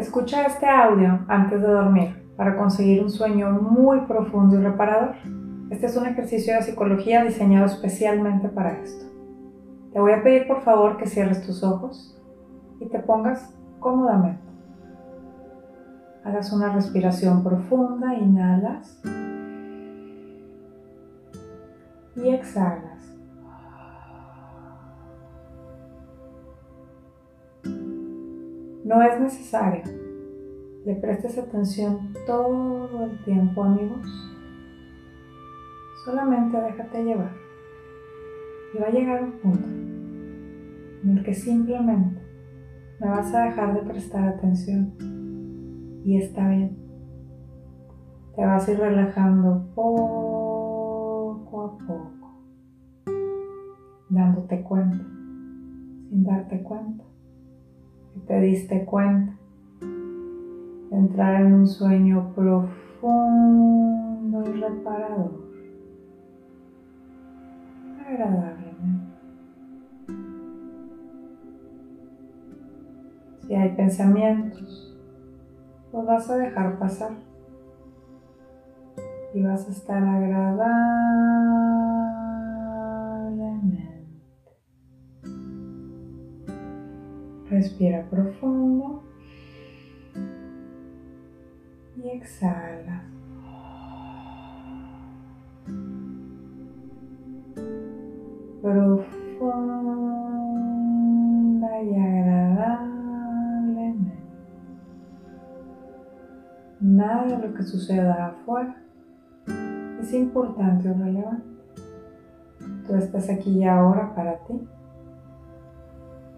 Escucha este audio antes de dormir para conseguir un sueño muy profundo y reparador. Este es un ejercicio de psicología diseñado especialmente para esto. Te voy a pedir por favor que cierres tus ojos y te pongas cómodamente. Hagas una respiración profunda, inhalas y exhalas. No es necesario le prestes atención todo el tiempo, amigos. Solamente déjate llevar. Y va a llegar un punto en el que simplemente me vas a dejar de prestar atención. Y está bien. Te vas a ir relajando poco a poco, dándote cuenta, sin darte cuenta, que te diste cuenta entrar en un sueño profundo y reparador, agradablemente. Si hay pensamientos, los vas a dejar pasar y vas a estar agradablemente. Respira profundo y exhala. Profunda y agradablemente. Nada de lo que suceda afuera es importante o relevante. Tú estás aquí y ahora para ti,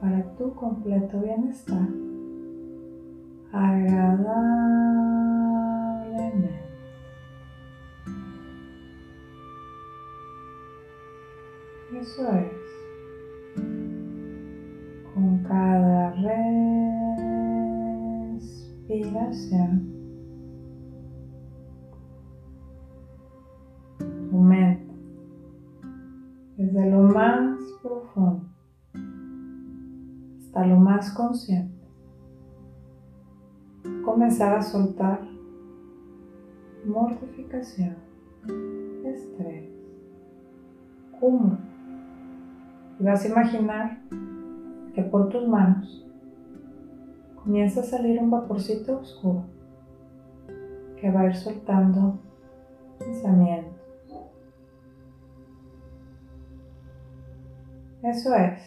para tu completo bienestar. Agradable Eso es. Con cada respiración, tu mente, desde lo más profundo hasta lo más consciente, comenzar a soltar mortificación, estrés, humor y vas a imaginar que por tus manos comienza a salir un vaporcito oscuro que va a ir soltando pensamientos. Eso es.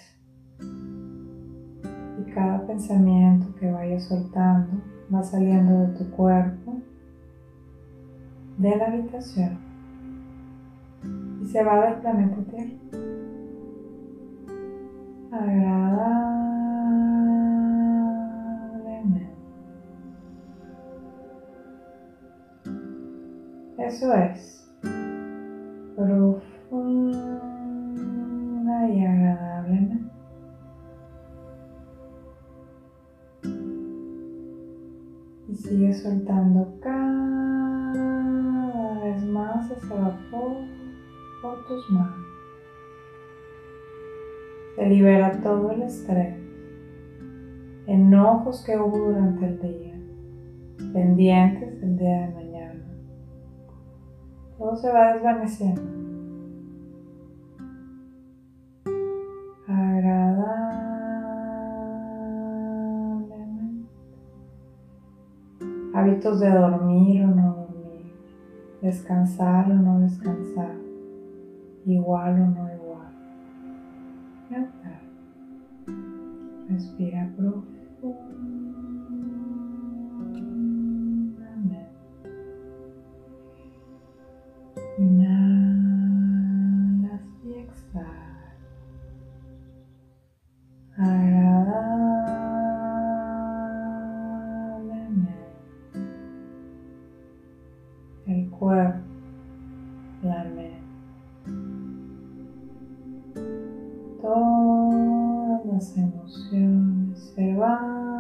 Y cada pensamiento que vaya soltando va saliendo de tu cuerpo, de la habitación y se va del planeta Tierra agradablemente. Eso es por tus manos. Se libera todo el estrés, enojos que hubo durante el día, pendientes del día de mañana. Todo se va desvaneciendo. Agradablemente. Hábitos de dormir o no descansar o no descansar, igual o no Respira profundamente. Cuerpo, la. Todas las emociones se van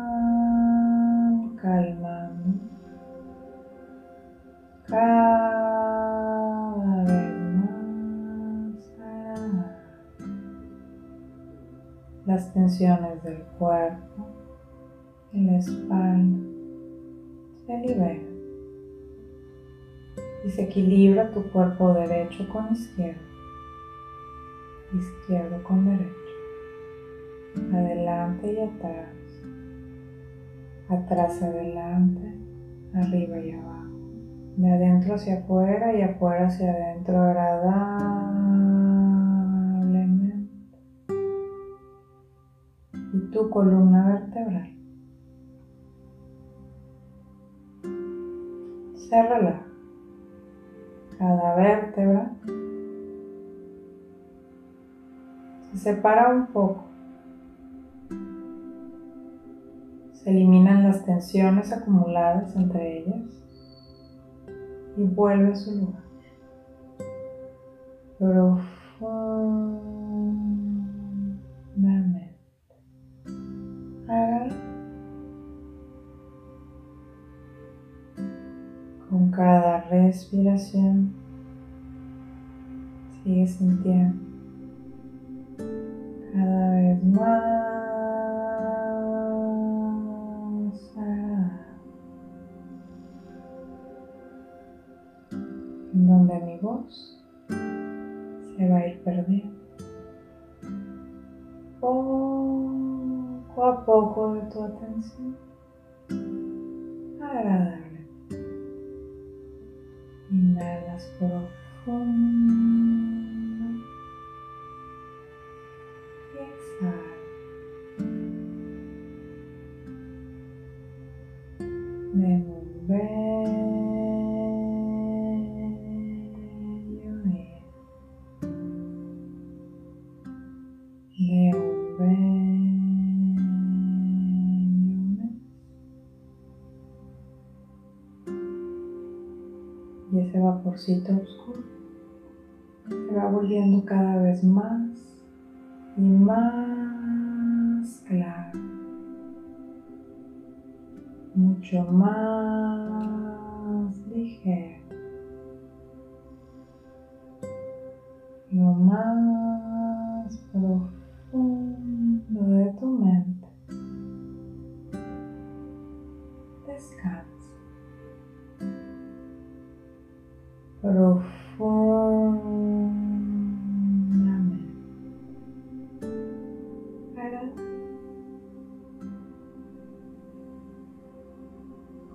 calmando cada vez más Las tensiones del cuerpo, en la espalda, te libera y se equilibra tu cuerpo derecho con izquierdo, izquierdo con derecho, adelante y atrás, atrás adelante, arriba y abajo de adentro hacia afuera y afuera hacia adentro agradablemente. Y tu columna vertebral se relaja. Cada vértebra se separa un poco. Se eliminan las tensiones acumuladas entre ellas y vuelve a su lugar. Profundamente. Respiración sigue sintiendo cada vez más donde mi voz se va a ir perdiendo poco a poco de tu atención agradable. Inhalas profundo ese vaporcito oscuro. Se va volviendo cada vez más y más claro, mucho más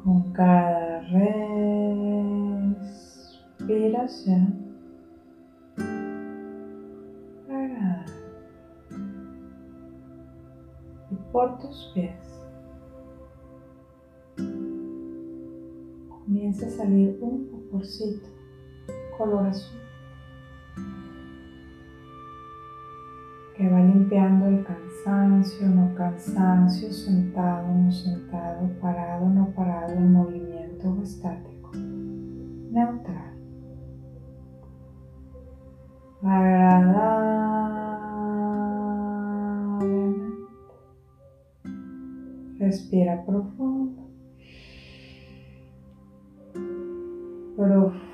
con cada respiración. Y por tus pies. Comienza a salir un pocorcito color azul que va limpiando el cansancio, no cansancio, sentado, no sentado, parado, no parado, el movimiento estático, neutral, agradablemente. Respira profundo. Profundo.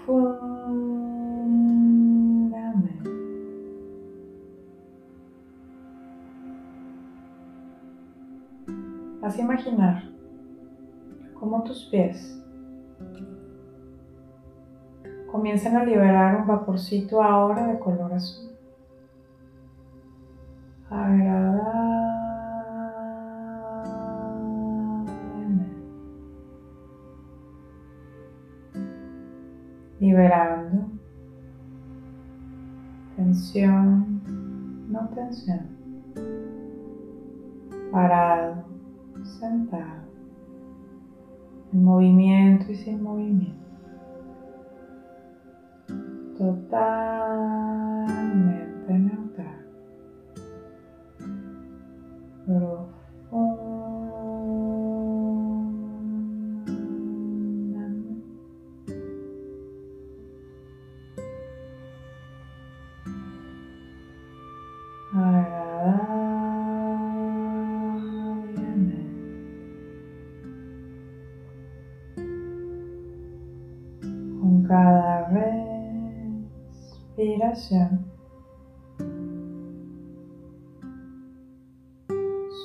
Haz imaginar cómo tus pies comienzan a liberar un vaporcito ahora de color azul. Agradable. Liberando tensión, no tensión. Parado sentado, en movimiento y sin movimiento, totalmente neutral,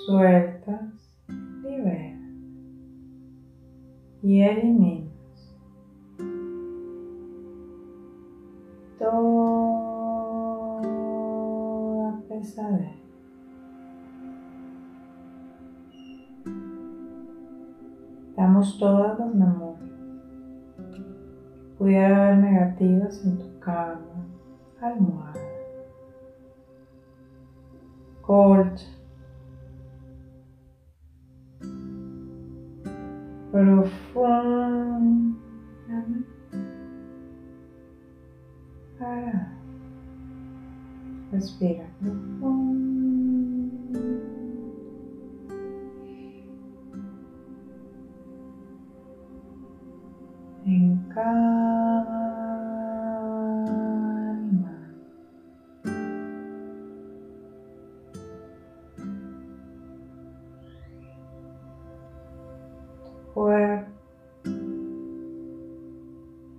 Sueltas, libera. Y eliminas toda pesadez. Damos todas las memorias. Pudiera haber negativas en tu cama, profundamente para. Respira profundo. Cuerpo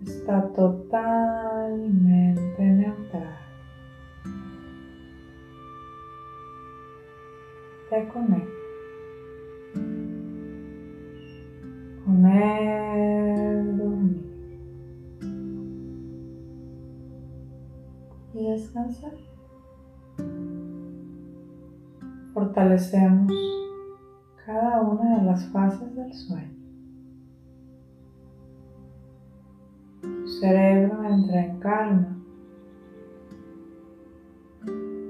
está totalmente neutral. Te conecta con el dormir y descansar. Fortalecemos cada una de las fases del sueño. Cerebro entra en calma,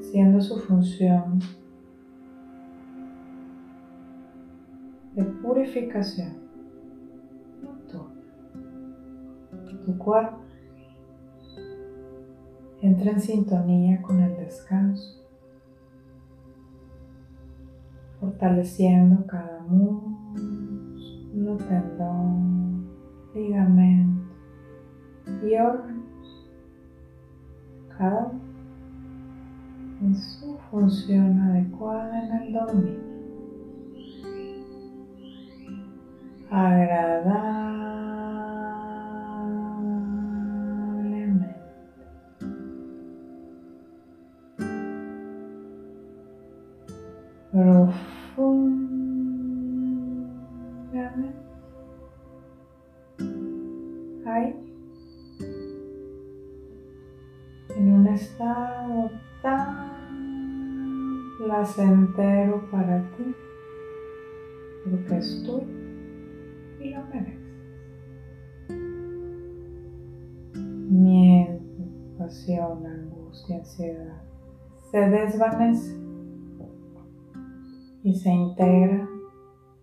siendo su función de purificación. Tu cuerpo entra en sintonía con el descanso, fortaleciendo cada músculo, tendón, ligamento y órganos, cada uno en su función adecuada en el dormir. Agradablemente. Profundamente. Placentero para ti, porque es tuyo y lo mereces. Miedo, pasión, angustia, ansiedad se desvanece y se integra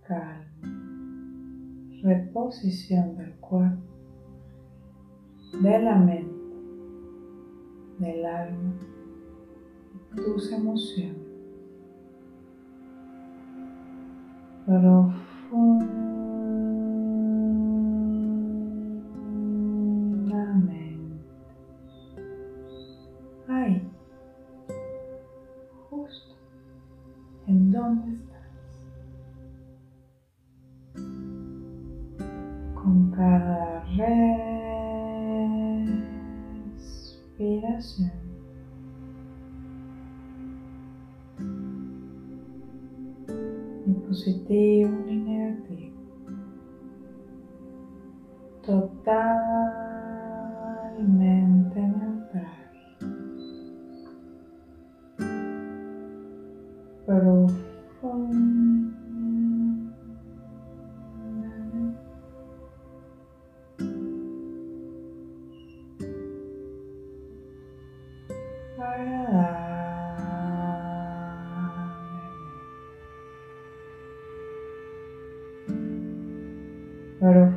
calma, reposición del cuerpo, de la mente del alma tus emociones. Profundamente. Ahí. Justo. ¿En dónde estás? Con cada respiración. positivo e negativo. Total Хорошо.